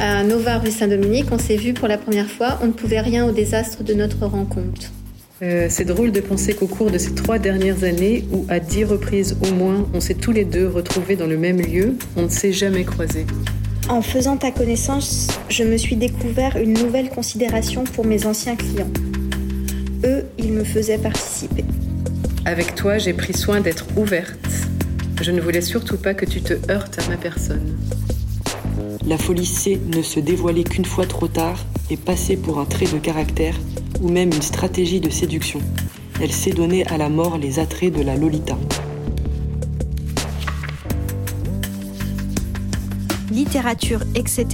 À Nova rue Saint-Dominique, on s'est vu pour la première fois. On ne pouvait rien au désastre de notre rencontre. Euh, c'est drôle de penser qu'au cours de ces trois dernières années, où à dix reprises au moins on s'est tous les deux retrouvés dans le même lieu, on ne s'est jamais croisés. En faisant ta connaissance, je me suis découvert une nouvelle considération pour mes anciens clients. Eux, ils me faisaient participer. Avec toi, j'ai pris soin d'être ouverte. Je ne voulais surtout pas que tu te heurtes à ma personne. La folie C ne se dévoiler qu'une fois trop tard et passer pour un trait de caractère ou même une stratégie de séduction. Elle s'est donnée à la mort les attraits de la Lolita. Littérature, etc.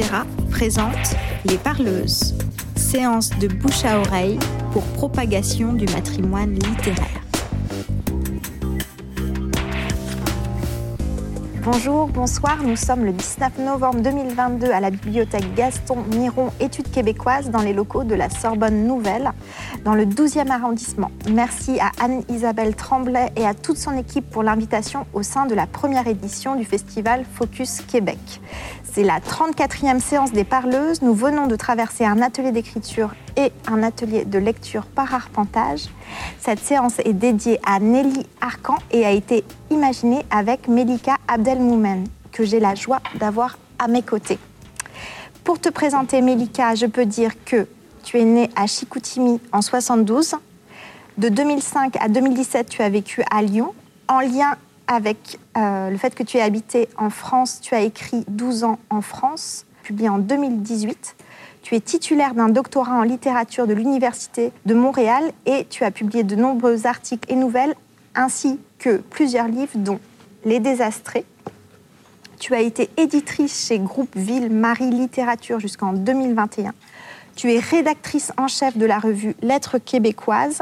présente Les Parleuses, séance de bouche à oreille pour propagation du matrimoine littéraire. Bonjour, bonsoir. Nous sommes le 19 novembre 2022 à la bibliothèque Gaston Miron, études québécoises, dans les locaux de la Sorbonne Nouvelle, dans le 12e arrondissement. Merci à Anne-Isabelle Tremblay et à toute son équipe pour l'invitation au sein de la première édition du festival Focus Québec. C'est la 34e séance des parleuses. Nous venons de traverser un atelier d'écriture et un atelier de lecture par arpentage. Cette séance est dédiée à Nelly Arcan et a été imaginée avec Melika Abdelmoumen, que j'ai la joie d'avoir à mes côtés. Pour te présenter Melika, je peux dire que tu es née à Chicoutimi en 72. De 2005 à 2017, tu as vécu à Lyon, en lien avec euh, le fait que tu aies habité en France. Tu as écrit 12 ans en France, publié en 2018. Tu es titulaire d'un doctorat en littérature de l'Université de Montréal et tu as publié de nombreux articles et nouvelles, ainsi que plusieurs livres, dont Les Désastrés. Tu as été éditrice chez Groupe Ville Marie Littérature jusqu'en 2021. Tu es rédactrice en chef de la revue Lettres québécoises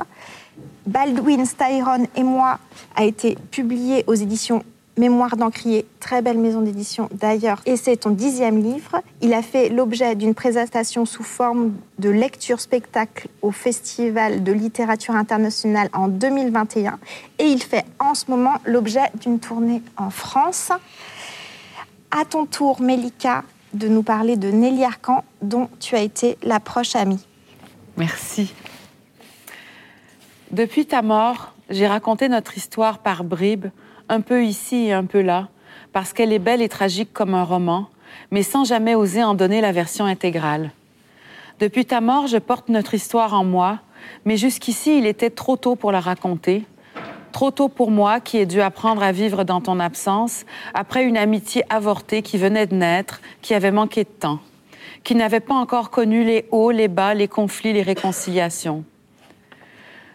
Baldwin Styron et moi a été publié aux éditions Mémoire d'Encrier, très belle maison d'édition d'ailleurs, et c'est ton dixième livre. Il a fait l'objet d'une présentation sous forme de lecture-spectacle au Festival de littérature internationale en 2021, et il fait en ce moment l'objet d'une tournée en France. À ton tour, Mélika, de nous parler de Nelly Arcan, dont tu as été la proche amie. Merci. Depuis ta mort, j'ai raconté notre histoire par bribes, un peu ici et un peu là, parce qu'elle est belle et tragique comme un roman, mais sans jamais oser en donner la version intégrale. Depuis ta mort, je porte notre histoire en moi, mais jusqu'ici, il était trop tôt pour la raconter, trop tôt pour moi qui ai dû apprendre à vivre dans ton absence, après une amitié avortée qui venait de naître, qui avait manqué de temps, qui n'avait pas encore connu les hauts, les bas, les conflits, les réconciliations.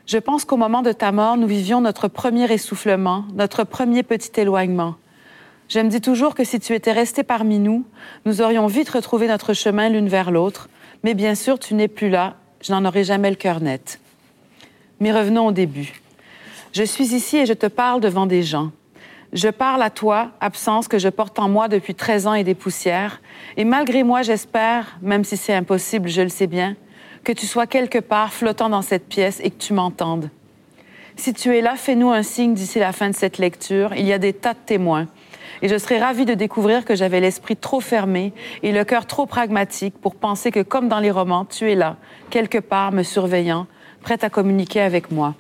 Je pense qu'au moment de ta mort, nous vivions notre premier essoufflement, notre premier petit éloignement. Je me dis toujours que si tu étais resté parmi nous, nous aurions vite retrouvé notre chemin l'une vers l'autre, mais bien sûr, tu n'es plus là, je n'en aurai jamais le cœur net. Mais revenons au début. Je suis ici et je te parle devant des gens. Je parle à toi, absence que je porte en moi depuis 13 ans et des poussières, et malgré moi, j'espère, même si c'est impossible, je le sais bien, que tu sois quelque part flottant dans cette pièce et que tu m'entendes. Si tu es là, fais-nous un signe d'ici la fin de cette lecture. Il y a des tas de témoins. Et je serais ravie de découvrir que j'avais l'esprit trop fermé et le cœur trop pragmatique pour penser que, comme dans les romans, tu es là, quelque part, me surveillant, prête à communiquer avec moi.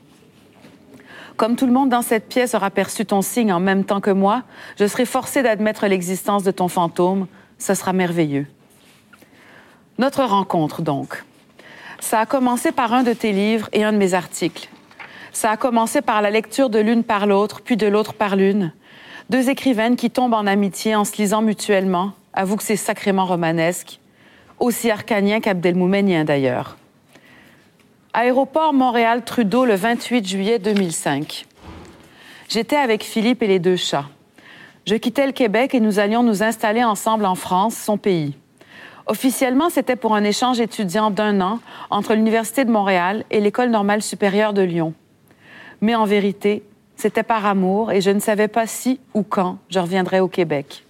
Comme tout le monde dans cette pièce aura perçu ton signe en même temps que moi, je serai forcée d'admettre l'existence de ton fantôme. Ce sera merveilleux. Notre rencontre, donc. Ça a commencé par un de tes livres et un de mes articles. Ça a commencé par la lecture de l'une par l'autre, puis de l'autre par l'une. Deux écrivaines qui tombent en amitié en se lisant mutuellement. Avoue que c'est sacrément romanesque. Aussi arcanien qu'abdelmoumenien d'ailleurs. Aéroport Montréal-Trudeau le 28 juillet 2005. J'étais avec Philippe et les deux chats. Je quittais le Québec et nous allions nous installer ensemble en France, son pays. Officiellement, c'était pour un échange étudiant d'un an entre l'Université de Montréal et l'École normale supérieure de Lyon. Mais en vérité, c'était par amour et je ne savais pas si ou quand je reviendrais au Québec.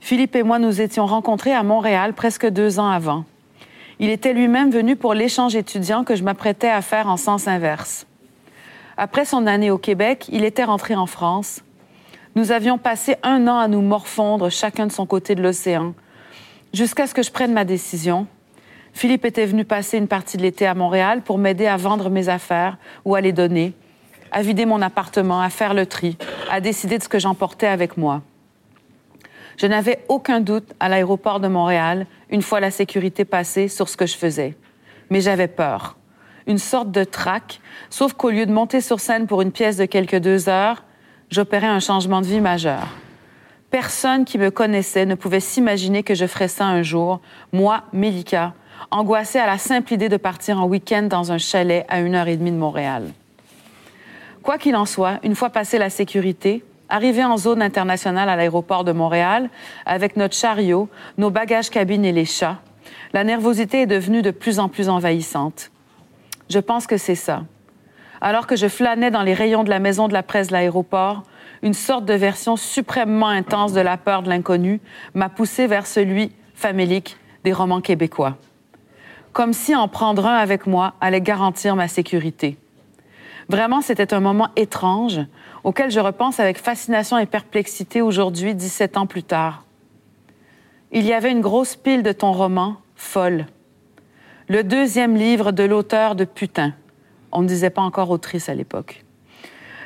Philippe et moi nous étions rencontrés à Montréal presque deux ans avant. Il était lui-même venu pour l'échange étudiant que je m'apprêtais à faire en sens inverse. Après son année au Québec, il était rentré en France. Nous avions passé un an à nous morfondre chacun de son côté de l'océan, Jusqu'à ce que je prenne ma décision, Philippe était venu passer une partie de l'été à Montréal pour m'aider à vendre mes affaires ou à les donner, à vider mon appartement, à faire le tri, à décider de ce que j'emportais avec moi. Je n'avais aucun doute à l'aéroport de Montréal, une fois la sécurité passée, sur ce que je faisais. Mais j'avais peur. Une sorte de trac, sauf qu'au lieu de monter sur scène pour une pièce de quelques deux heures, j'opérais un changement de vie majeur. Personne qui me connaissait ne pouvait s'imaginer que je ferais ça un jour, moi, Mélika, angoissée à la simple idée de partir en week-end dans un chalet à une heure et demie de Montréal. Quoi qu'il en soit, une fois passée la sécurité, arrivé en zone internationale à l'aéroport de Montréal, avec notre chariot, nos bagages cabines et les chats, la nervosité est devenue de plus en plus envahissante. Je pense que c'est ça. Alors que je flânais dans les rayons de la maison de la presse de l'aéroport, une sorte de version suprêmement intense de la peur de l'inconnu m'a poussé vers celui famélique des romans québécois. Comme si en prendre un avec moi allait garantir ma sécurité. Vraiment, c'était un moment étrange auquel je repense avec fascination et perplexité aujourd'hui, 17 ans plus tard. Il y avait une grosse pile de ton roman, Folle. Le deuxième livre de l'auteur de Putain. On ne disait pas encore autrice à l'époque.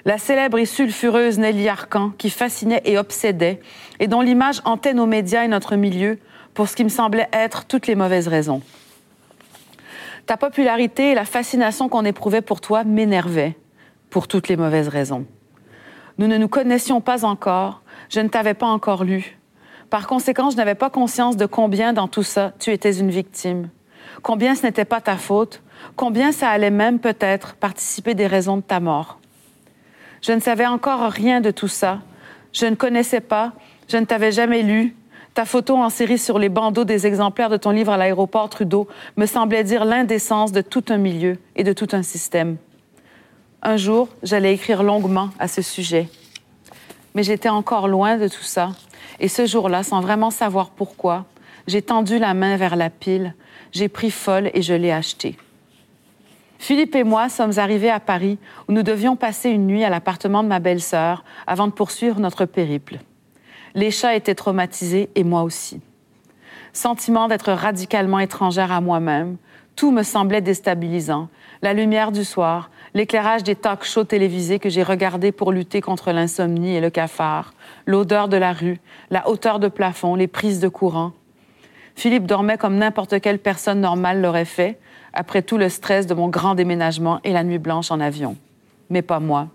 La célèbre et sulfureuse Nelly Arcan, qui fascinait et obsédait, et dont l'image hantait nos médias et notre milieu pour ce qui me semblait être toutes les mauvaises raisons. Ta popularité et la fascination qu'on éprouvait pour toi m'énervaient, pour toutes les mauvaises raisons. Nous ne nous connaissions pas encore, je ne t'avais pas encore lu. Par conséquent, je n'avais pas conscience de combien dans tout ça tu étais une victime, combien ce n'était pas ta faute, combien ça allait même peut-être participer des raisons de ta mort. Je ne savais encore rien de tout ça, je ne connaissais pas, je ne t'avais jamais lu. Ta photo en série sur les bandeaux des exemplaires de ton livre à l'aéroport Trudeau me semblait dire l'indécence de tout un milieu et de tout un système. Un jour, j'allais écrire longuement à ce sujet. Mais j'étais encore loin de tout ça. Et ce jour-là, sans vraiment savoir pourquoi, j'ai tendu la main vers la pile, j'ai pris folle et je l'ai achetée. Philippe et moi sommes arrivés à Paris où nous devions passer une nuit à l'appartement de ma belle-sœur avant de poursuivre notre périple. Les chats étaient traumatisés et moi aussi. Sentiment d'être radicalement étrangère à moi-même, tout me semblait déstabilisant. La lumière du soir, l'éclairage des talk shows télévisés que j'ai regardés pour lutter contre l'insomnie et le cafard, l'odeur de la rue, la hauteur de plafond, les prises de courant. Philippe dormait comme n'importe quelle personne normale l'aurait fait, après tout le stress de mon grand déménagement et la nuit blanche en avion. Mais pas moi.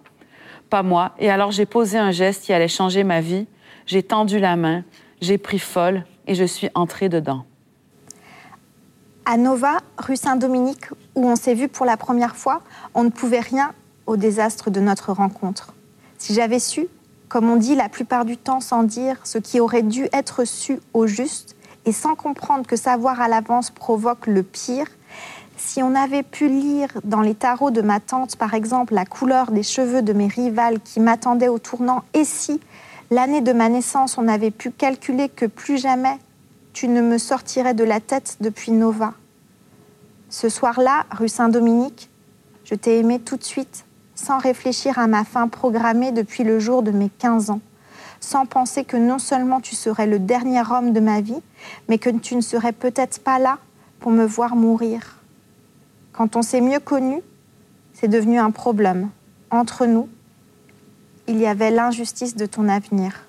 Pas moi. Et alors j'ai posé un geste qui allait changer ma vie. J'ai tendu la main, j'ai pris folle et je suis entrée dedans. À Nova, rue Saint-Dominique, où on s'est vu pour la première fois, on ne pouvait rien au désastre de notre rencontre. Si j'avais su, comme on dit la plupart du temps sans dire ce qui aurait dû être su au juste, et sans comprendre que savoir à l'avance provoque le pire, si on avait pu lire dans les tarots de ma tante, par exemple, la couleur des cheveux de mes rivales qui m'attendaient au tournant, et si, l'année de ma naissance, on avait pu calculer que plus jamais tu ne me sortirais de la tête depuis Nova? Ce soir-là, rue Saint-Dominique, je t'ai aimé tout de suite, sans réfléchir à ma fin programmée depuis le jour de mes 15 ans, sans penser que non seulement tu serais le dernier homme de ma vie, mais que tu ne serais peut-être pas là pour me voir mourir. Quand on s'est mieux connu, c'est devenu un problème. Entre nous, il y avait l'injustice de ton avenir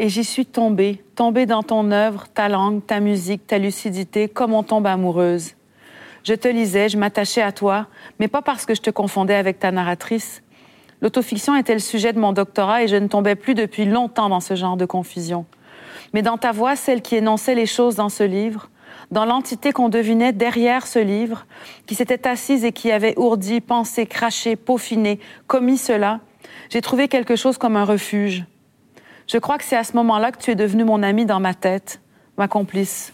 et j'y suis tombée, tombée dans ton œuvre, ta langue, ta musique, ta lucidité, comme on tombe amoureuse. Je te lisais, je m'attachais à toi, mais pas parce que je te confondais avec ta narratrice. L'autofiction était le sujet de mon doctorat et je ne tombais plus depuis longtemps dans ce genre de confusion. Mais dans ta voix, celle qui énonçait les choses dans ce livre, dans l'entité qu'on devinait derrière ce livre, qui s'était assise et qui avait ourdi, pensé, craché, peaufiné, commis cela, j'ai trouvé quelque chose comme un refuge, je crois que c'est à ce moment-là que tu es devenu mon ami dans ma tête, ma complice.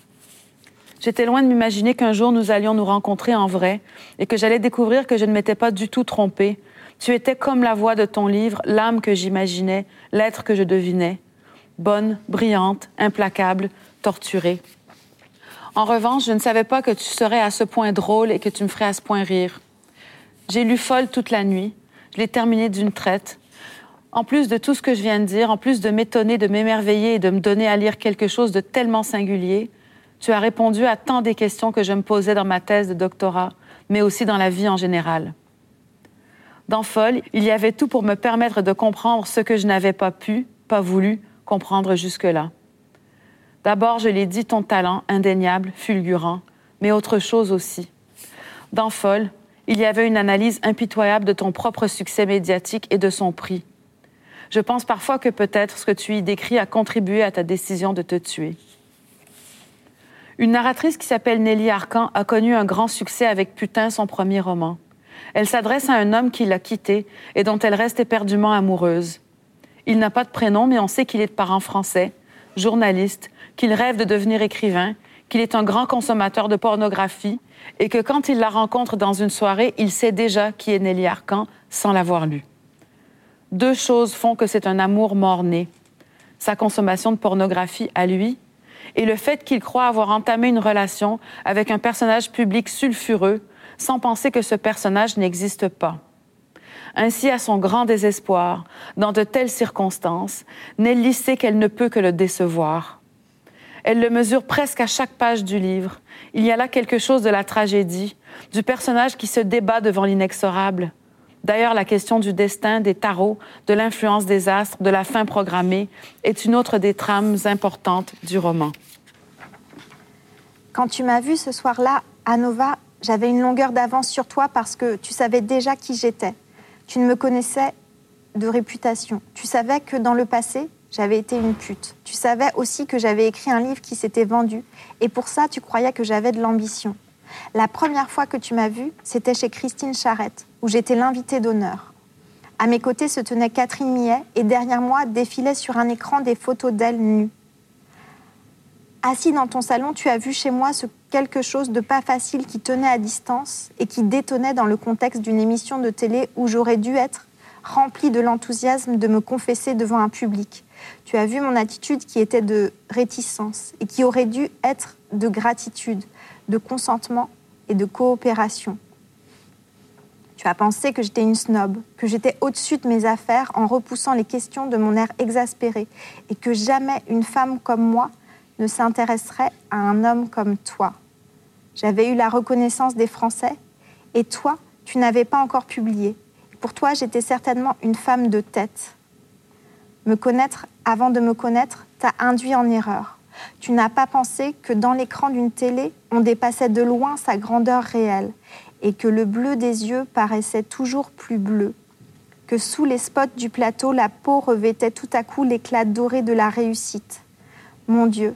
J'étais loin de m'imaginer qu'un jour nous allions nous rencontrer en vrai et que j'allais découvrir que je ne m'étais pas du tout trompée. Tu étais comme la voix de ton livre, l'âme que j'imaginais, l'être que je devinais. Bonne, brillante, implacable, torturée. En revanche, je ne savais pas que tu serais à ce point drôle et que tu me ferais à ce point rire. J'ai lu folle toute la nuit. Je l'ai terminée d'une traite. En plus de tout ce que je viens de dire, en plus de m'étonner, de m'émerveiller et de me donner à lire quelque chose de tellement singulier, tu as répondu à tant des questions que je me posais dans ma thèse de doctorat, mais aussi dans la vie en général. Dans Folle, il y avait tout pour me permettre de comprendre ce que je n'avais pas pu, pas voulu comprendre jusque-là. D'abord, je l'ai dit, ton talent, indéniable, fulgurant, mais autre chose aussi. Dans Folle, il y avait une analyse impitoyable de ton propre succès médiatique et de son prix. Je pense parfois que peut-être ce que tu y décris a contribué à ta décision de te tuer. Une narratrice qui s'appelle Nelly Arcan a connu un grand succès avec Putain, son premier roman. Elle s'adresse à un homme qui l'a quitté et dont elle reste éperdument amoureuse. Il n'a pas de prénom, mais on sait qu'il est de parents français, journaliste, qu'il rêve de devenir écrivain, qu'il est un grand consommateur de pornographie et que quand il la rencontre dans une soirée, il sait déjà qui est Nelly Arcan sans l'avoir lu. Deux choses font que c'est un amour mort-né. Sa consommation de pornographie à lui et le fait qu'il croit avoir entamé une relation avec un personnage public sulfureux sans penser que ce personnage n'existe pas. Ainsi, à son grand désespoir, dans de telles circonstances, Nelly sait qu'elle ne peut que le décevoir. Elle le mesure presque à chaque page du livre. Il y a là quelque chose de la tragédie, du personnage qui se débat devant l'inexorable. D'ailleurs, la question du destin, des tarots, de l'influence des astres, de la fin programmée est une autre des trames importantes du roman. Quand tu m'as vu ce soir-là à Nova, j'avais une longueur d'avance sur toi parce que tu savais déjà qui j'étais. Tu ne me connaissais de réputation. Tu savais que dans le passé, j'avais été une pute. Tu savais aussi que j'avais écrit un livre qui s'était vendu. Et pour ça, tu croyais que j'avais de l'ambition. La première fois que tu m'as vue, c'était chez Christine Charette, où j'étais l'invitée d'honneur. À mes côtés se tenait Catherine Millet et derrière moi défilaient sur un écran des photos d'elle nue. Assis dans ton salon, tu as vu chez moi ce quelque chose de pas facile qui tenait à distance et qui détonnait dans le contexte d'une émission de télé où j'aurais dû être remplie de l'enthousiasme de me confesser devant un public. Tu as vu mon attitude qui était de réticence et qui aurait dû être de gratitude, de consentement et de coopération. Tu as pensé que j'étais une snob, que j'étais au-dessus de mes affaires en repoussant les questions de mon air exaspéré et que jamais une femme comme moi ne s'intéresserait à un homme comme toi. J'avais eu la reconnaissance des Français et toi, tu n'avais pas encore publié. Pour toi, j'étais certainement une femme de tête. Me connaître avant de me connaître t'a induit en erreur. Tu n'as pas pensé que dans l'écran d'une télé, on dépassait de loin sa grandeur réelle et que le bleu des yeux paraissait toujours plus bleu, que sous les spots du plateau, la peau revêtait tout à coup l'éclat doré de la réussite. Mon Dieu,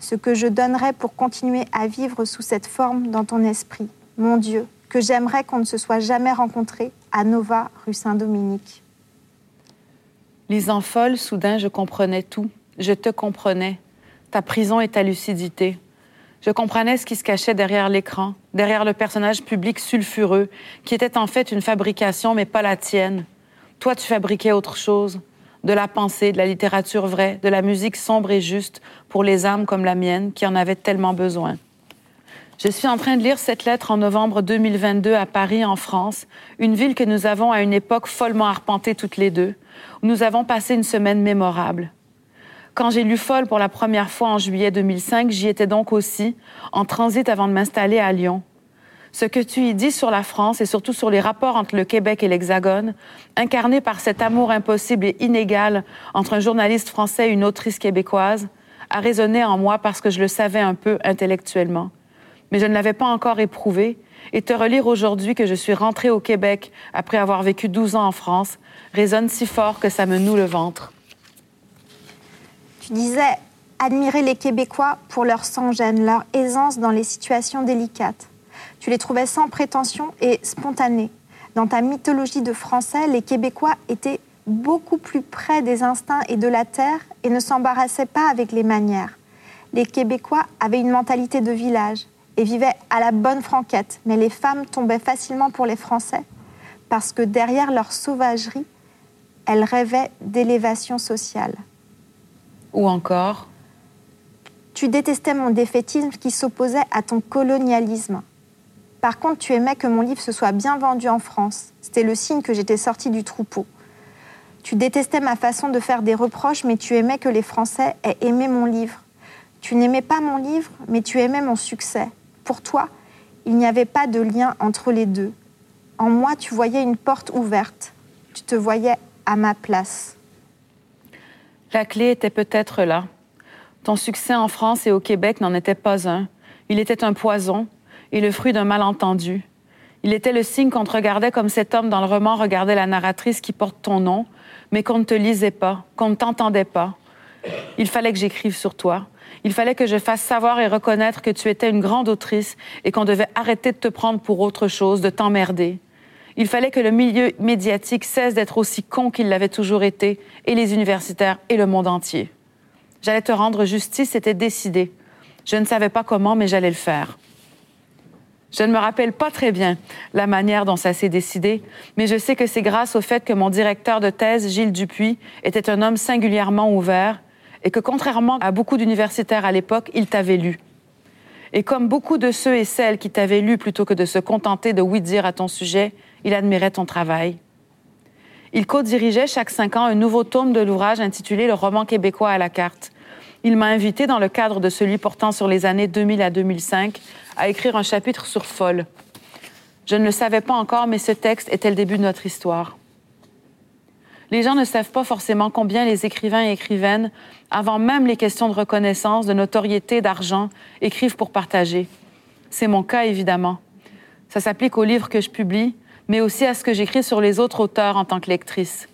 ce que je donnerais pour continuer à vivre sous cette forme dans ton esprit. Mon Dieu, que j'aimerais qu'on ne se soit jamais rencontré à Nova, rue Saint-Dominique. Lisant folle, soudain, je comprenais tout. Je te comprenais. Ta prison et ta lucidité. Je comprenais ce qui se cachait derrière l'écran, derrière le personnage public sulfureux, qui était en fait une fabrication, mais pas la tienne. Toi, tu fabriquais autre chose de la pensée, de la littérature vraie, de la musique sombre et juste pour les âmes comme la mienne qui en avaient tellement besoin. Je suis en train de lire cette lettre en novembre 2022 à Paris, en France, une ville que nous avons à une époque follement arpentée toutes les deux, où nous avons passé une semaine mémorable. Quand j'ai lu Folle pour la première fois en juillet 2005, j'y étais donc aussi, en transit avant de m'installer à Lyon. Ce que tu y dis sur la France et surtout sur les rapports entre le Québec et l'Hexagone, incarné par cet amour impossible et inégal entre un journaliste français et une autrice québécoise, a résonné en moi parce que je le savais un peu intellectuellement. Mais je ne l'avais pas encore éprouvé, et te relire aujourd'hui que je suis rentrée au Québec après avoir vécu 12 ans en France résonne si fort que ça me noue le ventre. Tu disais admirer les Québécois pour leur sans-gêne, leur aisance dans les situations délicates. Tu les trouvais sans prétention et spontanés. Dans ta mythologie de Français, les Québécois étaient beaucoup plus près des instincts et de la terre et ne s'embarrassaient pas avec les manières. Les Québécois avaient une mentalité de village et vivaient à la bonne franquette, mais les femmes tombaient facilement pour les Français parce que derrière leur sauvagerie, elles rêvaient d'élévation sociale. Ou encore Tu détestais mon défaitisme qui s'opposait à ton colonialisme. Par contre, tu aimais que mon livre se soit bien vendu en France. C'était le signe que j'étais sortie du troupeau. Tu détestais ma façon de faire des reproches, mais tu aimais que les Français aient aimé mon livre. Tu n'aimais pas mon livre, mais tu aimais mon succès. Pour toi, il n'y avait pas de lien entre les deux. En moi, tu voyais une porte ouverte. Tu te voyais à ma place. La clé était peut-être là. Ton succès en France et au Québec n'en était pas un. Il était un poison et le fruit d'un malentendu. Il était le signe qu'on te regardait comme cet homme dans le roman regardait la narratrice qui porte ton nom, mais qu'on ne te lisait pas, qu'on ne t'entendait pas. Il fallait que j'écrive sur toi. Il fallait que je fasse savoir et reconnaître que tu étais une grande autrice et qu'on devait arrêter de te prendre pour autre chose, de t'emmerder. Il fallait que le milieu médiatique cesse d'être aussi con qu'il l'avait toujours été, et les universitaires et le monde entier. J'allais te rendre justice, c'était décidé. Je ne savais pas comment, mais j'allais le faire. Je ne me rappelle pas très bien la manière dont ça s'est décidé, mais je sais que c'est grâce au fait que mon directeur de thèse, Gilles Dupuis, était un homme singulièrement ouvert et que contrairement à beaucoup d'universitaires à l'époque, il t'avait lu. Et comme beaucoup de ceux et celles qui t'avaient lu plutôt que de se contenter de oui-dire à ton sujet, il admirait ton travail. Il co-dirigeait chaque cinq ans un nouveau tome de l'ouvrage intitulé Le roman québécois à la carte. Il m'a invité, dans le cadre de celui portant sur les années 2000 à 2005, à écrire un chapitre sur Folle. Je ne le savais pas encore, mais ce texte était le début de notre histoire? Les gens ne savent pas forcément combien les écrivains et écrivaines, avant même les questions de reconnaissance, de notoriété, d'argent, écrivent pour partager. C'est mon cas, évidemment. Ça s'applique aux livres que je publie, mais aussi à ce que j'écris sur les autres auteurs en tant que lectrice.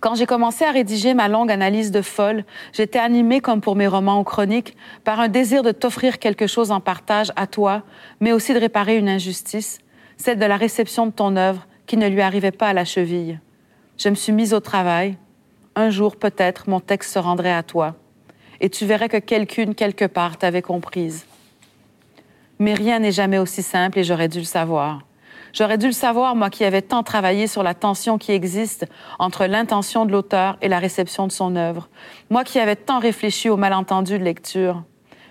Quand j'ai commencé à rédiger ma longue analyse de folle, j'étais animée, comme pour mes romans ou chroniques, par un désir de t'offrir quelque chose en partage à toi, mais aussi de réparer une injustice, celle de la réception de ton œuvre qui ne lui arrivait pas à la cheville. Je me suis mise au travail. Un jour, peut-être, mon texte se rendrait à toi, et tu verrais que quelqu'une, quelque part, t'avait comprise. Mais rien n'est jamais aussi simple et j'aurais dû le savoir. J'aurais dû le savoir, moi qui avais tant travaillé sur la tension qui existe entre l'intention de l'auteur et la réception de son œuvre. Moi qui avais tant réfléchi aux malentendus de lecture,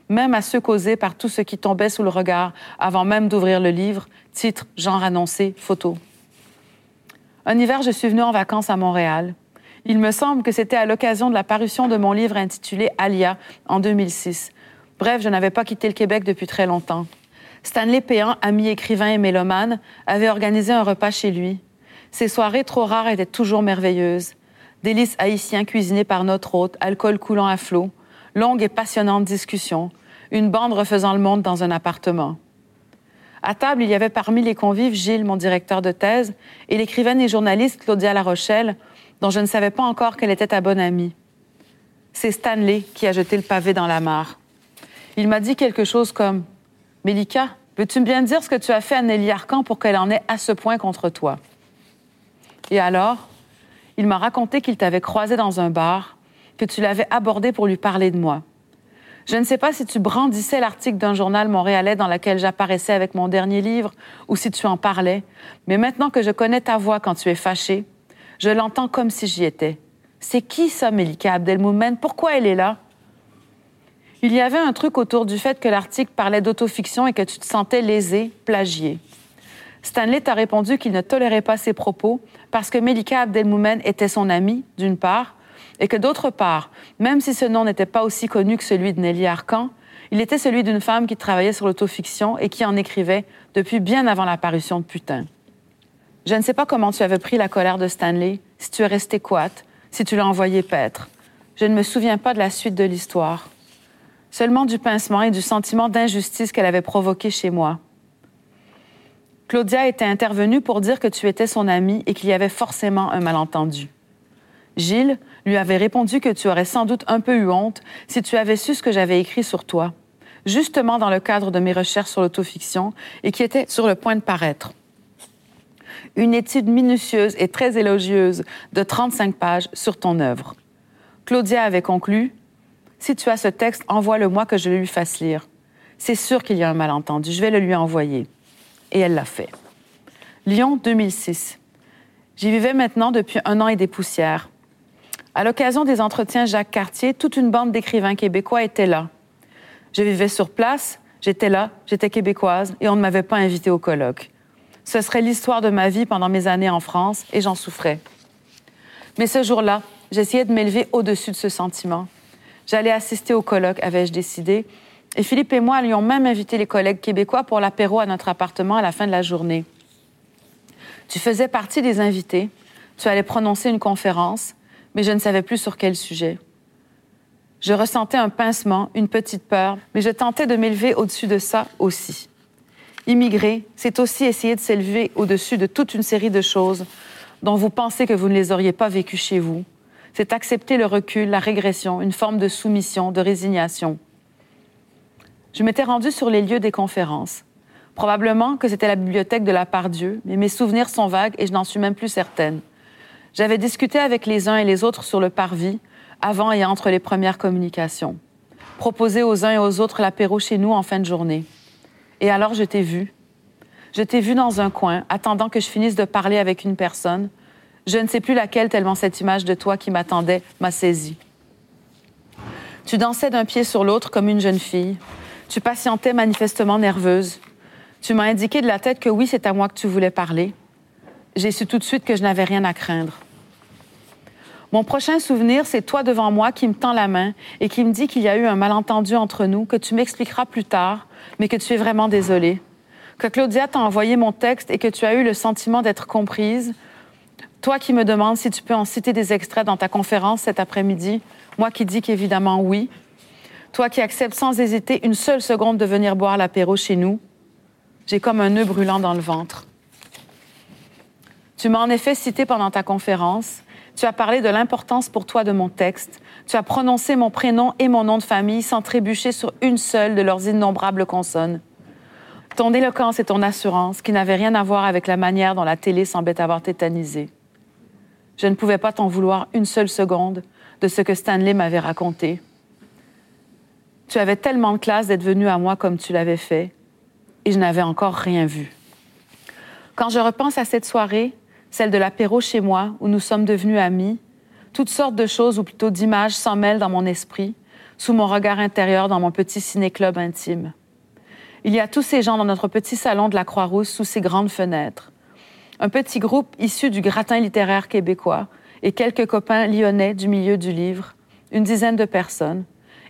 même à ceux causés par tout ce qui tombait sous le regard avant même d'ouvrir le livre, titre, genre annoncé, photo. Un hiver, je suis venue en vacances à Montréal. Il me semble que c'était à l'occasion de la parution de mon livre intitulé Alia en 2006. Bref, je n'avais pas quitté le Québec depuis très longtemps. Stanley Péan, ami écrivain et mélomane, avait organisé un repas chez lui. Ces soirées trop rares étaient toujours merveilleuses. Délices haïtiens cuisinés par notre hôte, alcool coulant à flot, longues et passionnantes discussions, une bande refaisant le monde dans un appartement. À table, il y avait parmi les convives Gilles, mon directeur de thèse, et l'écrivaine et journaliste Claudia La Rochelle, dont je ne savais pas encore qu'elle était ta bonne amie. C'est Stanley qui a jeté le pavé dans la mare. Il m'a dit quelque chose comme Mélika, veux-tu bien dire ce que tu as fait à Nelly Arcan pour qu'elle en ait à ce point contre toi? Et alors, il m'a raconté qu'il t'avait croisé dans un bar, que tu l'avais abordé pour lui parler de moi. Je ne sais pas si tu brandissais l'article d'un journal montréalais dans lequel j'apparaissais avec mon dernier livre ou si tu en parlais, mais maintenant que je connais ta voix quand tu es fâché, je l'entends comme si j'y étais. C'est qui ça, Mélika Abdelmoumen? Pourquoi elle est là? Il y avait un truc autour du fait que l'article parlait d'autofiction et que tu te sentais lésé, plagié. Stanley t'a répondu qu'il ne tolérait pas ces propos parce que Melika Abdelmoumen était son amie, d'une part, et que d'autre part, même si ce nom n'était pas aussi connu que celui de Nelly Arcan, il était celui d'une femme qui travaillait sur l'autofiction et qui en écrivait depuis bien avant l'apparition de Putain. Je ne sais pas comment tu avais pris la colère de Stanley, si tu es resté coite, si tu l'as envoyé paître. Je ne me souviens pas de la suite de l'histoire seulement du pincement et du sentiment d'injustice qu'elle avait provoqué chez moi. Claudia était intervenue pour dire que tu étais son amie et qu'il y avait forcément un malentendu. Gilles lui avait répondu que tu aurais sans doute un peu eu honte si tu avais su ce que j'avais écrit sur toi, justement dans le cadre de mes recherches sur l'autofiction et qui était sur le point de paraître. Une étude minutieuse et très élogieuse de 35 pages sur ton œuvre. Claudia avait conclu si tu as ce texte, envoie-le-moi que je le lui fasse lire. C'est sûr qu'il y a un malentendu. Je vais le lui envoyer. Et elle l'a fait. Lyon 2006. J'y vivais maintenant depuis un an et des poussières. À l'occasion des entretiens Jacques Cartier, toute une bande d'écrivains québécois était là. Je vivais sur place, j'étais là, j'étais québécoise et on ne m'avait pas invitée au colloque. Ce serait l'histoire de ma vie pendant mes années en France et j'en souffrais. Mais ce jour-là, j'essayais de m'élever au-dessus de ce sentiment. J'allais assister au colloque, avais-je décidé, et Philippe et moi allions même inviter les collègues québécois pour l'apéro à notre appartement à la fin de la journée. Tu faisais partie des invités, tu allais prononcer une conférence, mais je ne savais plus sur quel sujet. Je ressentais un pincement, une petite peur, mais je tentais de m'élever au-dessus de ça aussi. Immigrer, c'est aussi essayer de s'élever au-dessus de toute une série de choses dont vous pensez que vous ne les auriez pas vécues chez vous. C'est accepter le recul, la régression, une forme de soumission, de résignation. Je m'étais rendue sur les lieux des conférences. Probablement que c'était la bibliothèque de la Part-Dieu, mais mes souvenirs sont vagues et je n'en suis même plus certaine. J'avais discuté avec les uns et les autres sur le parvis, avant et entre les premières communications. Proposé aux uns et aux autres l'apéro chez nous en fin de journée. Et alors je t'ai vu. Je t'ai vu dans un coin, attendant que je finisse de parler avec une personne. Je ne sais plus laquelle, tellement cette image de toi qui m'attendait m'a saisie. Tu dansais d'un pied sur l'autre comme une jeune fille. Tu patientais manifestement nerveuse. Tu m'as indiqué de la tête que oui, c'est à moi que tu voulais parler. J'ai su tout de suite que je n'avais rien à craindre. Mon prochain souvenir, c'est toi devant moi qui me tend la main et qui me dit qu'il y a eu un malentendu entre nous, que tu m'expliqueras plus tard, mais que tu es vraiment désolée. Que Claudia t'a envoyé mon texte et que tu as eu le sentiment d'être comprise. Toi qui me demandes si tu peux en citer des extraits dans ta conférence cet après-midi, moi qui dis qu'évidemment oui. Toi qui acceptes sans hésiter une seule seconde de venir boire l'apéro chez nous. J'ai comme un nœud brûlant dans le ventre. Tu m'as en effet cité pendant ta conférence tu as parlé de l'importance pour toi de mon texte. Tu as prononcé mon prénom et mon nom de famille sans trébucher sur une seule de leurs innombrables consonnes. Ton éloquence et ton assurance, qui n'avaient rien à voir avec la manière dont la télé semblait avoir tétanisé. Je ne pouvais pas t'en vouloir une seule seconde de ce que Stanley m'avait raconté. Tu avais tellement de classe d'être venu à moi comme tu l'avais fait, et je n'avais encore rien vu. Quand je repense à cette soirée, celle de l'apéro chez moi, où nous sommes devenus amis. Toutes sortes de choses, ou plutôt d'images, s'en mêlent dans mon esprit, sous mon regard intérieur dans mon petit ciné-club intime. Il y a tous ces gens dans notre petit salon de la Croix-Rousse, sous ces grandes fenêtres. Un petit groupe issu du gratin littéraire québécois et quelques copains lyonnais du milieu du livre, une dizaine de personnes.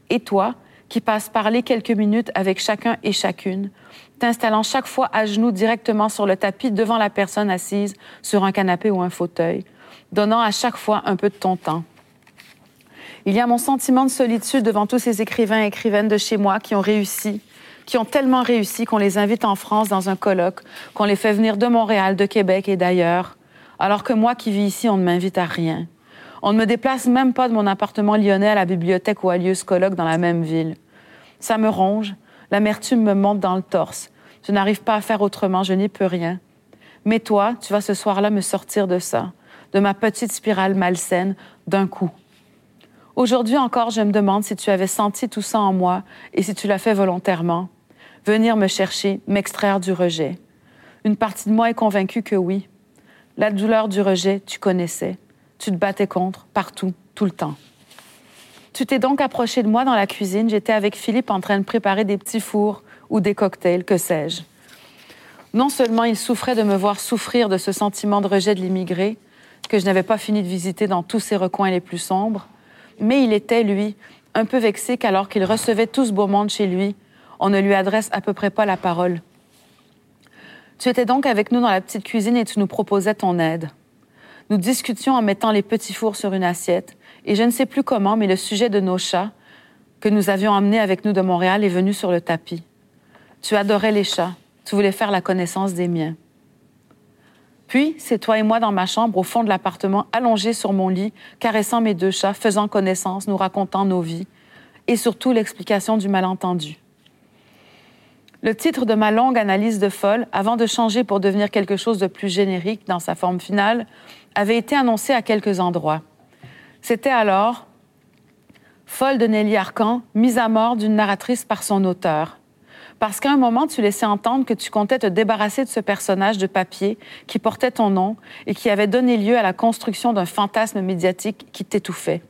Et toi, qui passes parler quelques minutes avec chacun et chacune, t'installant chaque fois à genoux directement sur le tapis devant la personne assise sur un canapé ou un fauteuil, donnant à chaque fois un peu de ton temps. Il y a mon sentiment de solitude devant tous ces écrivains et écrivaines de chez moi qui ont réussi, qui ont tellement réussi qu'on les invite en France dans un colloque, qu'on les fait venir de Montréal, de Québec et d'ailleurs, alors que moi qui vis ici, on ne m'invite à rien. On ne me déplace même pas de mon appartement lyonnais à la bibliothèque ou à Lieu Colloque dans la même ville. Ça me ronge, L'amertume me monte dans le torse. Je n'arrive pas à faire autrement, je n'y peux rien. Mais toi, tu vas ce soir-là me sortir de ça, de ma petite spirale malsaine, d'un coup. Aujourd'hui encore, je me demande si tu avais senti tout ça en moi et si tu l'as fait volontairement. Venir me chercher, m'extraire du rejet. Une partie de moi est convaincue que oui. La douleur du rejet, tu connaissais. Tu te battais contre, partout, tout le temps. Tu t'es donc approché de moi dans la cuisine. J'étais avec Philippe en train de préparer des petits fours ou des cocktails, que sais-je. Non seulement il souffrait de me voir souffrir de ce sentiment de rejet de l'immigré, que je n'avais pas fini de visiter dans tous ses recoins les plus sombres, mais il était, lui, un peu vexé qu'alors qu'il recevait tout ce beau monde chez lui, on ne lui adresse à peu près pas la parole. Tu étais donc avec nous dans la petite cuisine et tu nous proposais ton aide. Nous discutions en mettant les petits fours sur une assiette, et je ne sais plus comment, mais le sujet de nos chats, que nous avions emmenés avec nous de Montréal, est venu sur le tapis. Tu adorais les chats, tu voulais faire la connaissance des miens. Puis, c'est toi et moi dans ma chambre, au fond de l'appartement, allongés sur mon lit, caressant mes deux chats, faisant connaissance, nous racontant nos vies, et surtout l'explication du malentendu. Le titre de ma longue analyse de folle, avant de changer pour devenir quelque chose de plus générique dans sa forme finale, avait été annoncé à quelques endroits. C'était alors Folle de Nelly Arcan, mise à mort d'une narratrice par son auteur. Parce qu'à un moment, tu laissais entendre que tu comptais te débarrasser de ce personnage de papier qui portait ton nom et qui avait donné lieu à la construction d'un fantasme médiatique qui t'étouffait.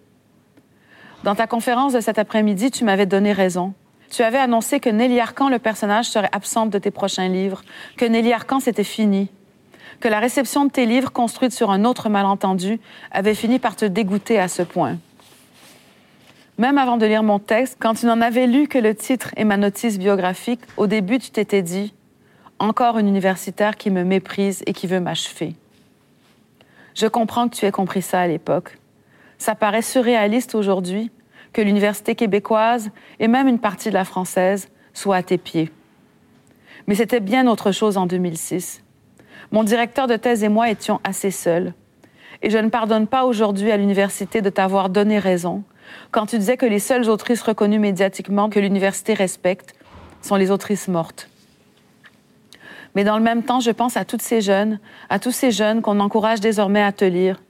Dans ta conférence de cet après-midi, tu m'avais donné raison. Tu avais annoncé que Nelly Arcan, le personnage, serait absente de tes prochains livres, que Nelly Arcan, c'était fini. Que la réception de tes livres, construite sur un autre malentendu, avait fini par te dégoûter à ce point. Même avant de lire mon texte, quand tu n'en avais lu que le titre et ma notice biographique, au début, tu t'étais dit Encore une universitaire qui me méprise et qui veut m'achever. Je comprends que tu aies compris ça à l'époque. Ça paraît surréaliste aujourd'hui que l'université québécoise et même une partie de la française soient à tes pieds. Mais c'était bien autre chose en 2006. Mon directeur de thèse et moi étions assez seuls. Et je ne pardonne pas aujourd'hui à l'université de t'avoir donné raison quand tu disais que les seules autrices reconnues médiatiquement que l'université respecte sont les autrices mortes. Mais dans le même temps, je pense à toutes ces jeunes, à tous ces jeunes qu'on encourage désormais à te lire,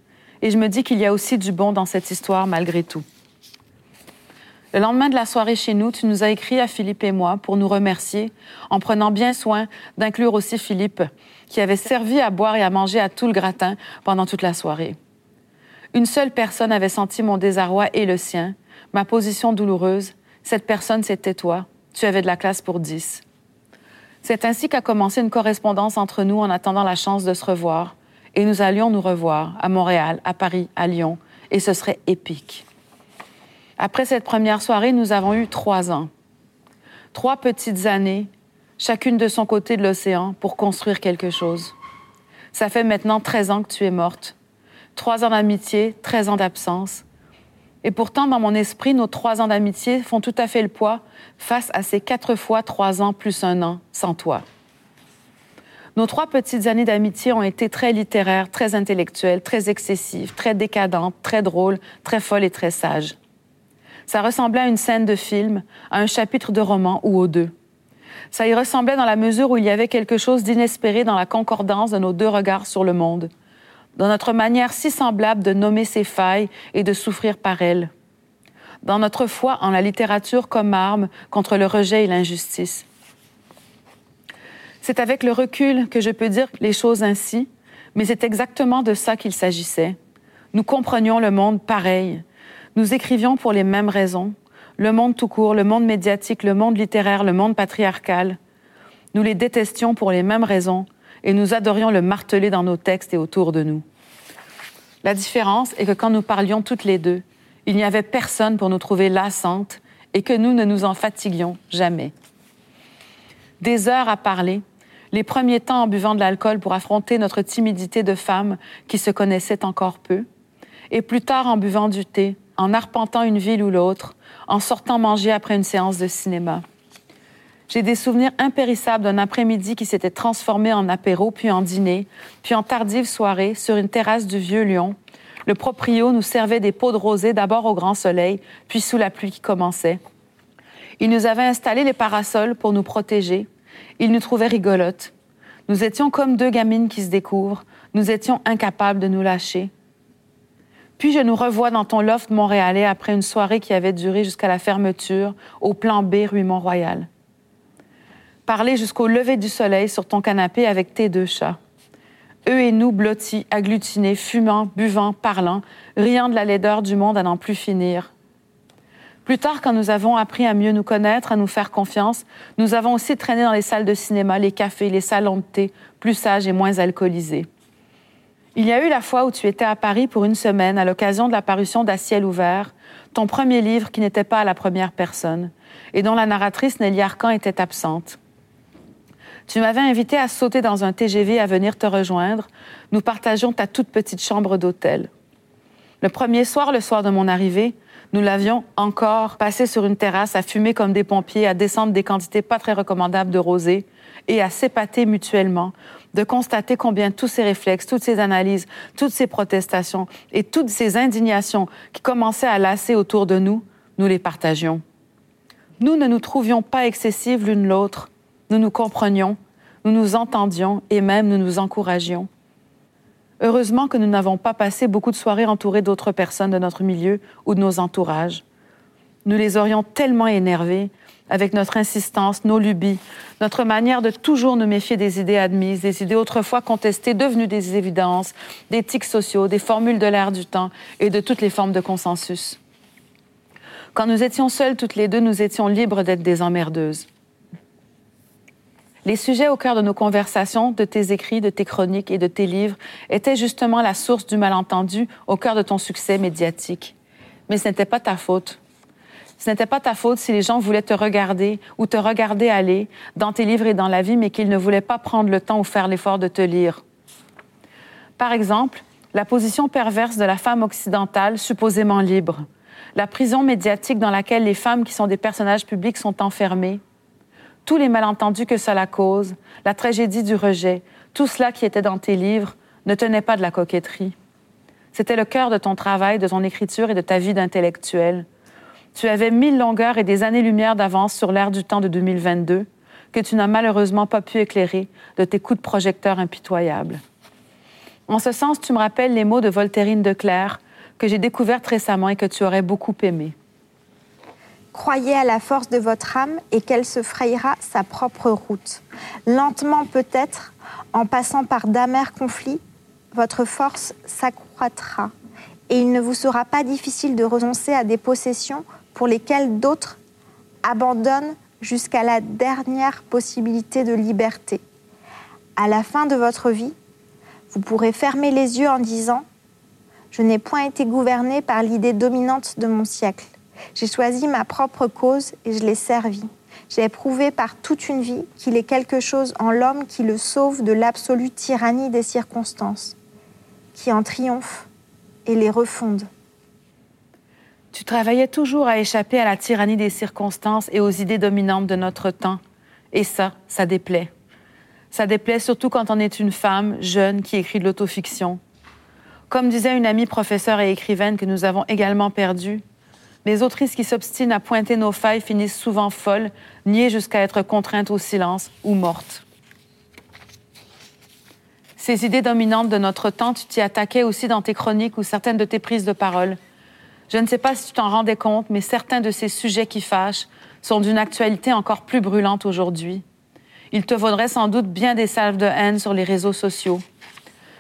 et je me dis qu'il y a aussi du bon dans cette histoire malgré tout. Le lendemain de la soirée chez nous, tu nous as écrit à Philippe et moi pour nous remercier, en prenant bien soin d'inclure aussi Philippe, qui avait servi à boire et à manger à tout le gratin pendant toute la soirée. Une seule personne avait senti mon désarroi et le sien, ma position douloureuse. Cette personne, c'était toi. Tu avais de la classe pour dix. C'est ainsi qu'a commencé une correspondance entre nous en attendant la chance de se revoir. Et nous allions nous revoir à Montréal, à Paris, à Lyon, et ce serait épique. Après cette première soirée, nous avons eu trois ans. Trois petites années, chacune de son côté de l'océan, pour construire quelque chose. Ça fait maintenant 13 ans que tu es morte. Trois ans d'amitié, 13 ans d'absence. Et pourtant, dans mon esprit, nos trois ans d'amitié font tout à fait le poids face à ces quatre fois trois ans plus un an sans toi. Nos trois petites années d'amitié ont été très littéraires, très intellectuelles, très excessives, très décadentes, très drôles, très folles et très sages. Ça ressemblait à une scène de film, à un chapitre de roman ou aux deux. Ça y ressemblait dans la mesure où il y avait quelque chose d'inespéré dans la concordance de nos deux regards sur le monde, dans notre manière si semblable de nommer ses failles et de souffrir par elles, dans notre foi en la littérature comme arme contre le rejet et l'injustice. C'est avec le recul que je peux dire les choses ainsi, mais c'est exactement de ça qu'il s'agissait. Nous comprenions le monde pareil. Nous écrivions pour les mêmes raisons. Le monde tout court, le monde médiatique, le monde littéraire, le monde patriarcal. Nous les détestions pour les mêmes raisons et nous adorions le marteler dans nos textes et autour de nous. La différence est que quand nous parlions toutes les deux, il n'y avait personne pour nous trouver lassantes et que nous ne nous en fatiguions jamais. Des heures à parler, les premiers temps en buvant de l'alcool pour affronter notre timidité de femme qui se connaissait encore peu, et plus tard en buvant du thé, en arpentant une ville ou l'autre, en sortant manger après une séance de cinéma. J'ai des souvenirs impérissables d'un après-midi qui s'était transformé en apéro, puis en dîner, puis en tardive soirée sur une terrasse du Vieux Lyon. Le proprio nous servait des pots de rosée d'abord au grand soleil, puis sous la pluie qui commençait. Il nous avait installé les parasols pour nous protéger. Il nous trouvait rigolotes. Nous étions comme deux gamines qui se découvrent. Nous étions incapables de nous lâcher. Puis je nous revois dans ton loft montréalais après une soirée qui avait duré jusqu'à la fermeture au plan B rue Mont-Royal parler jusqu'au lever du soleil sur ton canapé avec tes deux chats. Eux et nous blottis, agglutinés, fumant, buvant, parlant, riant de la laideur du monde à n'en plus finir. Plus tard, quand nous avons appris à mieux nous connaître, à nous faire confiance, nous avons aussi traîné dans les salles de cinéma, les cafés, les salons de thé, plus sages et moins alcoolisés. Il y a eu la fois où tu étais à Paris pour une semaine à l'occasion de la parution ciel ouvert, ton premier livre qui n'était pas à la première personne, et dont la narratrice Nelly Arcan était absente. Tu m'avais invité à sauter dans un TGV à venir te rejoindre. Nous partagions ta toute petite chambre d'hôtel. Le premier soir, le soir de mon arrivée, nous l'avions encore passé sur une terrasse à fumer comme des pompiers, à descendre des quantités pas très recommandables de rosée et à s'épater mutuellement, de constater combien tous ces réflexes, toutes ces analyses, toutes ces protestations et toutes ces indignations qui commençaient à lasser autour de nous, nous les partagions. Nous ne nous trouvions pas excessives l'une l'autre, nous nous comprenions, nous nous entendions et même nous nous encouragions. Heureusement que nous n'avons pas passé beaucoup de soirées entourées d'autres personnes de notre milieu ou de nos entourages. Nous les aurions tellement énervés avec notre insistance, nos lubies, notre manière de toujours nous méfier des idées admises, des idées autrefois contestées, devenues des évidences, des tics sociaux, des formules de l'air du temps et de toutes les formes de consensus. Quand nous étions seules toutes les deux, nous étions libres d'être des emmerdeuses. Les sujets au cœur de nos conversations, de tes écrits, de tes chroniques et de tes livres étaient justement la source du malentendu au cœur de ton succès médiatique. Mais ce n'était pas ta faute. Ce n'était pas ta faute si les gens voulaient te regarder ou te regarder aller dans tes livres et dans la vie, mais qu'ils ne voulaient pas prendre le temps ou faire l'effort de te lire. Par exemple, la position perverse de la femme occidentale supposément libre, la prison médiatique dans laquelle les femmes qui sont des personnages publics sont enfermées, tous les malentendus que cela cause, la tragédie du rejet, tout cela qui était dans tes livres ne tenait pas de la coquetterie. C'était le cœur de ton travail, de ton écriture et de ta vie d'intellectuel. Tu avais mille longueurs et des années-lumière d'avance sur l'ère du temps de 2022 que tu n'as malheureusement pas pu éclairer de tes coups de projecteur impitoyables. En ce sens, tu me rappelles les mots de Voltairine de Clerc que j'ai découvertes récemment et que tu aurais beaucoup aimé. Croyez à la force de votre âme et qu'elle se frayera sa propre route. Lentement peut-être, en passant par d'amers conflits, votre force s'accroîtra et il ne vous sera pas difficile de renoncer à des possessions pour lesquelles d'autres abandonnent jusqu'à la dernière possibilité de liberté. À la fin de votre vie, vous pourrez fermer les yeux en disant ⁇ Je n'ai point été gouverné par l'idée dominante de mon siècle. J'ai choisi ma propre cause et je l'ai servie. J'ai éprouvé par toute une vie qu'il est quelque chose en l'homme qui le sauve de l'absolue tyrannie des circonstances, qui en triomphe et les refonde. Tu travaillais toujours à échapper à la tyrannie des circonstances et aux idées dominantes de notre temps. Et ça, ça déplaît. Ça déplaît surtout quand on est une femme jeune qui écrit de l'autofiction. Comme disait une amie professeure et écrivaine que nous avons également perdue, les autrices qui s'obstinent à pointer nos failles finissent souvent folles, niées jusqu'à être contraintes au silence ou mortes. Ces idées dominantes de notre temps, tu t'y attaquais aussi dans tes chroniques ou certaines de tes prises de parole. Je ne sais pas si tu t'en rendais compte, mais certains de ces sujets qui fâchent sont d'une actualité encore plus brûlante aujourd'hui. Il te vaudrait sans doute bien des salves de haine sur les réseaux sociaux.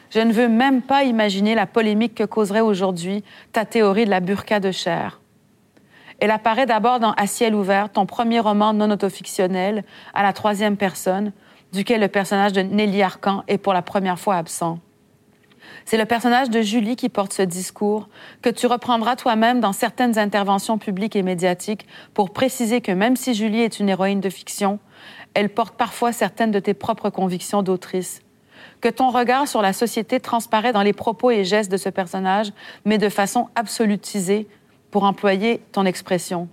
Je ne veux même pas imaginer la polémique que causerait aujourd'hui ta théorie de la burqa de chair. Elle apparaît d'abord dans À ciel ouvert, ton premier roman non autofictionnel, à la troisième personne, duquel le personnage de Nelly Arcan est pour la première fois absent. C'est le personnage de Julie qui porte ce discours, que tu reprendras toi-même dans certaines interventions publiques et médiatiques pour préciser que même si Julie est une héroïne de fiction, elle porte parfois certaines de tes propres convictions d'autrice. Que ton regard sur la société transparaît dans les propos et gestes de ce personnage, mais de façon absolutisée, pour employer ton expression.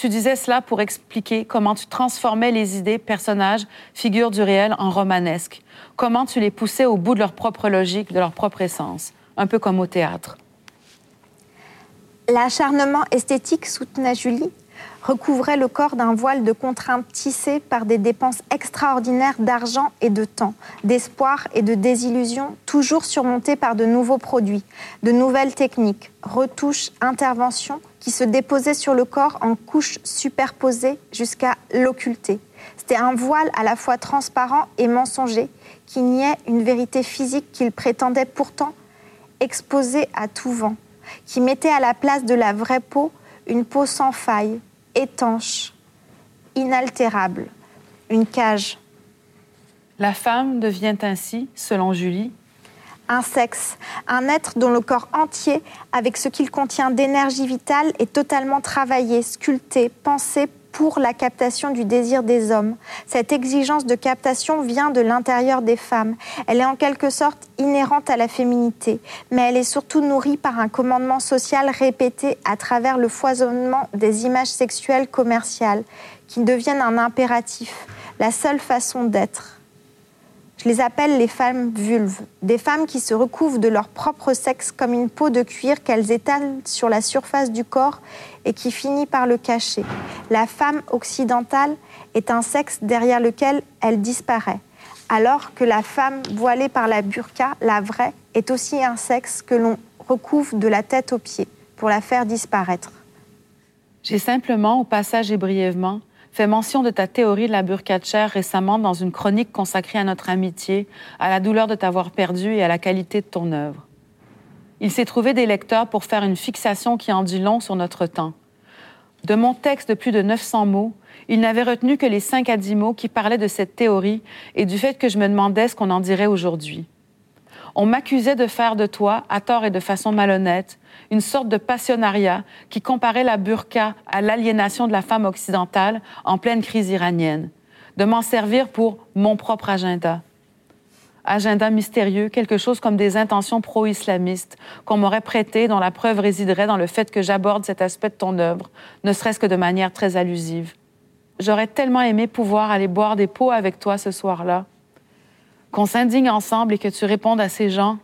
Tu disais cela pour expliquer comment tu transformais les idées, personnages, figures du réel en romanesques, comment tu les poussais au bout de leur propre logique, de leur propre essence, un peu comme au théâtre. L'acharnement esthétique, soutenait Julie, recouvrait le corps d'un voile de contraintes tissées par des dépenses extraordinaires d'argent et de temps, d'espoir et de désillusion, toujours surmontées par de nouveaux produits, de nouvelles techniques, retouches, interventions qui se déposaient sur le corps en couches superposées jusqu'à l'occulter. C'était un voile à la fois transparent et mensonger qui niait une vérité physique qu'il prétendait pourtant exposer à tout vent, qui mettait à la place de la vraie peau une peau sans faille, étanche, inaltérable, une cage. La femme devient ainsi, selon Julie, un sexe, un être dont le corps entier, avec ce qu'il contient d'énergie vitale, est totalement travaillé, sculpté, pensé pour la captation du désir des hommes. Cette exigence de captation vient de l'intérieur des femmes. Elle est en quelque sorte inhérente à la féminité, mais elle est surtout nourrie par un commandement social répété à travers le foisonnement des images sexuelles commerciales, qui deviennent un impératif, la seule façon d'être. Je les appelle les femmes vulves, des femmes qui se recouvrent de leur propre sexe comme une peau de cuir qu'elles étalent sur la surface du corps et qui finit par le cacher. La femme occidentale est un sexe derrière lequel elle disparaît, alors que la femme voilée par la burqa, la vraie, est aussi un sexe que l'on recouvre de la tête aux pieds pour la faire disparaître. J'ai simplement, au passage et brièvement, fait mention de ta théorie de la chair récemment dans une chronique consacrée à notre amitié, à la douleur de t'avoir perdu et à la qualité de ton œuvre. Il s'est trouvé des lecteurs pour faire une fixation qui en dit long sur notre temps. De mon texte de plus de 900 mots, il n'avait retenu que les cinq à dix mots qui parlaient de cette théorie et du fait que je me demandais ce qu'on en dirait aujourd'hui. On m'accusait de faire de toi, à tort et de façon malhonnête, une sorte de passionnariat qui comparait la burqa à l'aliénation de la femme occidentale en pleine crise iranienne, de m'en servir pour mon propre agenda. Agenda mystérieux, quelque chose comme des intentions pro-islamistes qu'on m'aurait prêté, dont la preuve résiderait dans le fait que j'aborde cet aspect de ton œuvre, ne serait-ce que de manière très allusive. J'aurais tellement aimé pouvoir aller boire des pots avec toi ce soir-là, qu'on s'indigne ensemble et que tu répondes à ces gens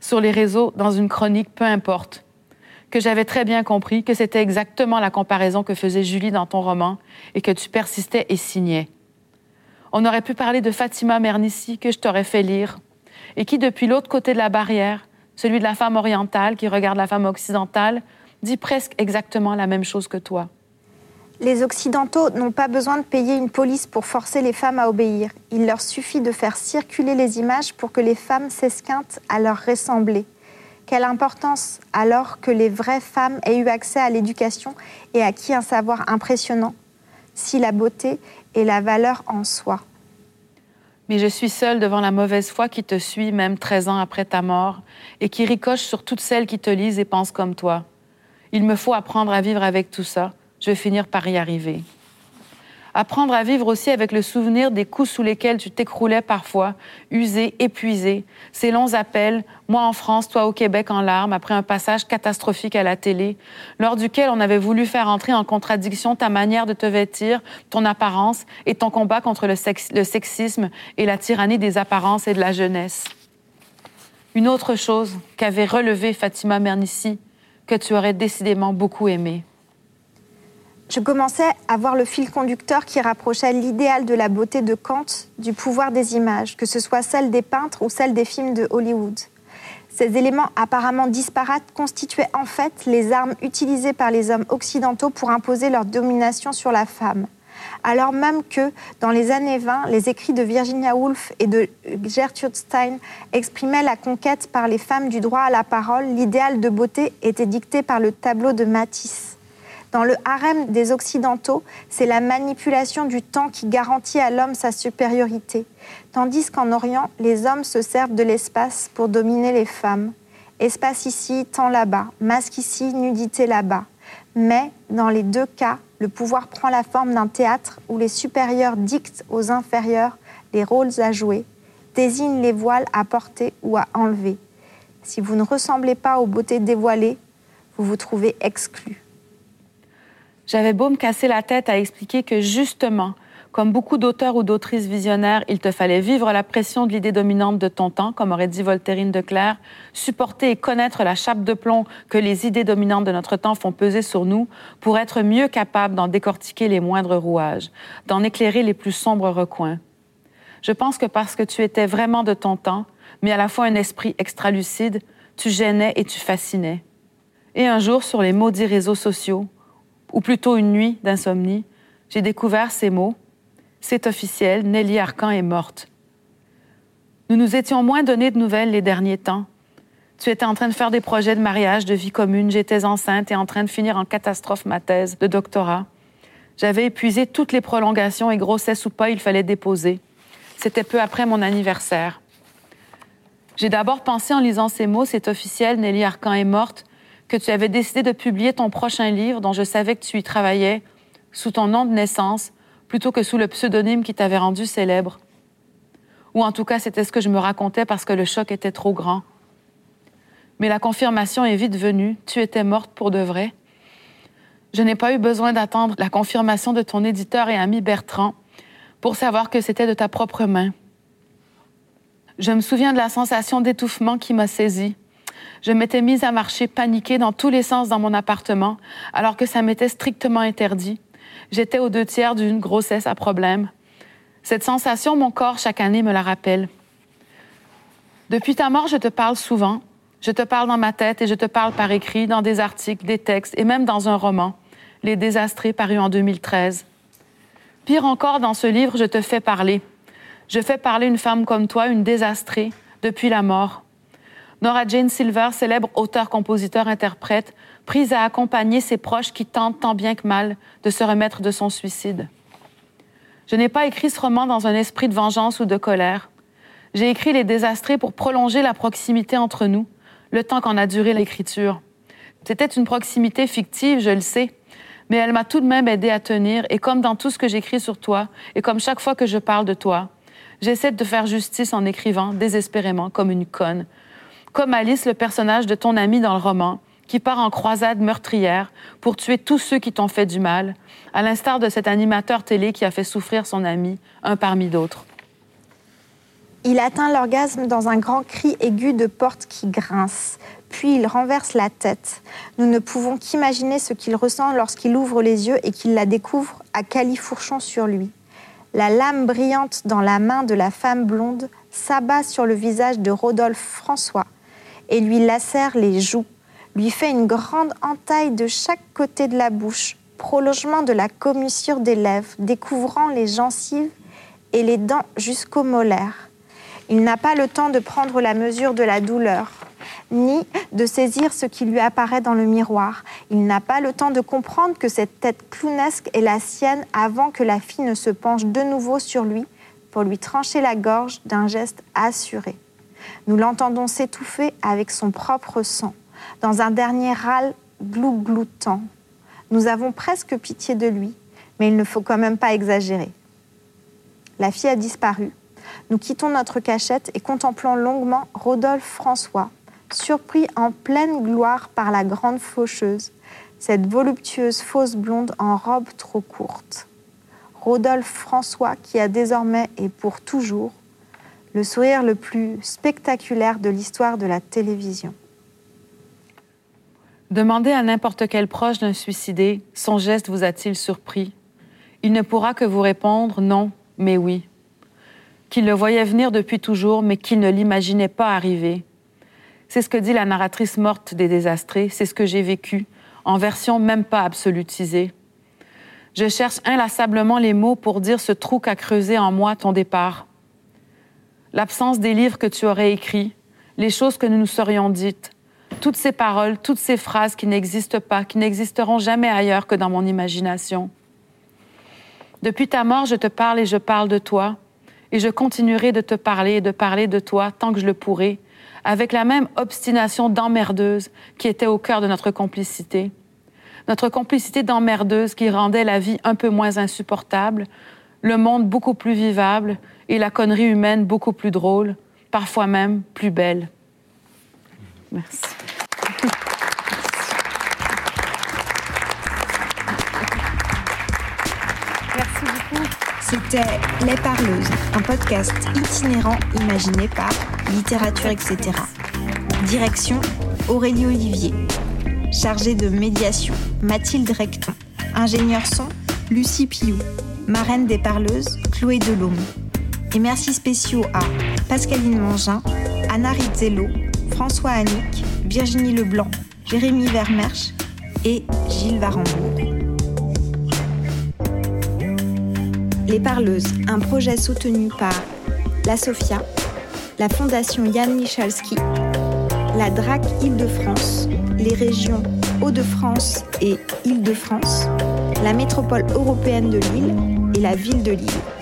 sur les réseaux dans une chronique, peu importe, que j'avais très bien compris que c'était exactement la comparaison que faisait Julie dans ton roman et que tu persistais et signais. On aurait pu parler de Fatima Mernissi que je t'aurais fait lire et qui, depuis l'autre côté de la barrière, celui de la femme orientale qui regarde la femme occidentale, dit presque exactement la même chose que toi. Les Occidentaux n'ont pas besoin de payer une police pour forcer les femmes à obéir. Il leur suffit de faire circuler les images pour que les femmes s'esquintent à leur ressembler. Quelle importance alors que les vraies femmes aient eu accès à l'éducation et acquis un savoir impressionnant, si la beauté est la valeur en soi? Mais je suis seule devant la mauvaise foi qui te suit même 13 ans après ta mort et qui ricoche sur toutes celles qui te lisent et pensent comme toi. Il me faut apprendre à vivre avec tout ça je vais finir par y arriver. Apprendre à vivre aussi avec le souvenir des coups sous lesquels tu t'écroulais parfois, usé, épuisé. Ces longs appels, moi en France, toi au Québec en larmes, après un passage catastrophique à la télé, lors duquel on avait voulu faire entrer en contradiction ta manière de te vêtir, ton apparence et ton combat contre le, sexisme et la tyrannie des apparences et de la jeunesse. Une autre chose qu'avait relevé Fatima Mernissi, que tu aurais décidément beaucoup aimé je commençais à voir le fil conducteur qui rapprochait l'idéal de la beauté de Kant du pouvoir des images, que ce soit celle des peintres ou celle des films de Hollywood. Ces éléments apparemment disparates constituaient en fait les armes utilisées par les hommes occidentaux pour imposer leur domination sur la femme. Alors même que, dans les années 20, les écrits de Virginia Woolf et de Gertrude Stein exprimaient la conquête par les femmes du droit à la parole, l'idéal de beauté était dicté par le tableau de Matisse. Dans le harem des Occidentaux, c'est la manipulation du temps qui garantit à l'homme sa supériorité, tandis qu'en Orient, les hommes se servent de l'espace pour dominer les femmes. Espace ici, temps là-bas, masque ici, nudité là-bas. Mais, dans les deux cas, le pouvoir prend la forme d'un théâtre où les supérieurs dictent aux inférieurs les rôles à jouer, désignent les voiles à porter ou à enlever. Si vous ne ressemblez pas aux beautés dévoilées, vous vous trouvez exclu. J'avais beau me casser la tête à expliquer que justement, comme beaucoup d'auteurs ou d'autrices visionnaires, il te fallait vivre la pression de l'idée dominante de ton temps, comme aurait dit Voltairine de Clerc, supporter et connaître la chape de plomb que les idées dominantes de notre temps font peser sur nous pour être mieux capable d'en décortiquer les moindres rouages, d'en éclairer les plus sombres recoins. Je pense que parce que tu étais vraiment de ton temps, mais à la fois un esprit extra-lucide, tu gênais et tu fascinais. Et un jour, sur les maudits réseaux sociaux, ou plutôt une nuit d'insomnie, j'ai découvert ces mots. C'est officiel, Nelly Arcan est morte. Nous nous étions moins donné de nouvelles les derniers temps. Tu étais en train de faire des projets de mariage, de vie commune, j'étais enceinte et en train de finir en catastrophe ma thèse de doctorat. J'avais épuisé toutes les prolongations et grossesse ou pas, il fallait déposer. C'était peu après mon anniversaire. J'ai d'abord pensé en lisant ces mots, c'est officiel, Nelly Arcan est morte, que tu avais décidé de publier ton prochain livre dont je savais que tu y travaillais sous ton nom de naissance plutôt que sous le pseudonyme qui t'avait rendu célèbre. Ou en tout cas, c'était ce que je me racontais parce que le choc était trop grand. Mais la confirmation est vite venue, tu étais morte pour de vrai. Je n'ai pas eu besoin d'attendre la confirmation de ton éditeur et ami Bertrand pour savoir que c'était de ta propre main. Je me souviens de la sensation d'étouffement qui m'a saisie je m'étais mise à marcher paniquée dans tous les sens dans mon appartement, alors que ça m'était strictement interdit. J'étais aux deux tiers d'une grossesse à problème. Cette sensation, mon corps, chaque année, me la rappelle. Depuis ta mort, je te parle souvent. Je te parle dans ma tête et je te parle par écrit, dans des articles, des textes et même dans un roman, Les Désastrés, paru en 2013. Pire encore, dans ce livre, je te fais parler. Je fais parler une femme comme toi, une désastrée, depuis la mort. Nora Jane Silver, célèbre auteur, compositeur, interprète, prise à accompagner ses proches qui tentent tant bien que mal de se remettre de son suicide. Je n'ai pas écrit ce roman dans un esprit de vengeance ou de colère. J'ai écrit Les Désastrés pour prolonger la proximité entre nous, le temps qu'en a duré l'écriture. C'était une proximité fictive, je le sais, mais elle m'a tout de même aidé à tenir, et comme dans tout ce que j'écris sur toi, et comme chaque fois que je parle de toi, j'essaie de faire justice en écrivant désespérément comme une conne. Comme Alice, le personnage de ton ami dans le roman, qui part en croisade meurtrière pour tuer tous ceux qui t'ont fait du mal, à l'instar de cet animateur télé qui a fait souffrir son ami, un parmi d'autres. Il atteint l'orgasme dans un grand cri aigu de porte qui grince, puis il renverse la tête. Nous ne pouvons qu'imaginer ce qu'il ressent lorsqu'il ouvre les yeux et qu'il la découvre à califourchon sur lui. La lame brillante dans la main de la femme blonde s'abat sur le visage de Rodolphe François et lui lacère les joues lui fait une grande entaille de chaque côté de la bouche, prolongement de la commissure des lèvres, découvrant les gencives et les dents jusqu'aux molaires. Il n'a pas le temps de prendre la mesure de la douleur, ni de saisir ce qui lui apparaît dans le miroir. Il n'a pas le temps de comprendre que cette tête clownesque est la sienne avant que la fille ne se penche de nouveau sur lui pour lui trancher la gorge d'un geste assuré. Nous l'entendons s'étouffer avec son propre sang dans un dernier râle glou-gloutant. Nous avons presque pitié de lui, mais il ne faut quand même pas exagérer. La fille a disparu. Nous quittons notre cachette et contemplons longuement Rodolphe François, surpris en pleine gloire par la grande faucheuse, cette voluptueuse fausse blonde en robe trop courte. Rodolphe François qui a désormais et pour toujours le sourire le plus spectaculaire de l'histoire de la télévision. Demandez à n'importe quel proche d'un suicidé, son geste vous a-t-il surpris? Il ne pourra que vous répondre non, mais oui. Qu'il le voyait venir depuis toujours, mais qu'il ne l'imaginait pas arriver. C'est ce que dit la narratrice morte des désastrés, c'est ce que j'ai vécu, en version même pas absolutisée. Je cherche inlassablement les mots pour dire ce trou qu'a creusé en moi ton départ. L'absence des livres que tu aurais écrits, les choses que nous nous serions dites, toutes ces paroles, toutes ces phrases qui n'existent pas, qui n'existeront jamais ailleurs que dans mon imagination. Depuis ta mort, je te parle et je parle de toi, et je continuerai de te parler et de parler de toi tant que je le pourrai, avec la même obstination d'emmerdeuse qui était au cœur de notre complicité. Notre complicité d'emmerdeuse qui rendait la vie un peu moins insupportable, le monde beaucoup plus vivable et la connerie humaine beaucoup plus drôle, parfois même plus belle. Merci. Merci beaucoup. C'était Les Parleuses, un podcast itinérant imaginé par Littérature, etc. Direction Aurélie Olivier. Chargée de médiation, Mathilde Recton. Ingénieur son, Lucie Piou. Marraine des Parleuses, Chloé Delhomme. Et merci spéciaux à Pascaline Mangin, Anna Rizzello, François Annick, Virginie Leblanc, Jérémy Vermersch et Gilles Varembourg. Les Parleuses, un projet soutenu par la SOFIA, la Fondation Yann Michalski, la DRAC Île-de-France, les régions Hauts-de-France et Île-de-France, la métropole européenne de Lille et la ville de Lille.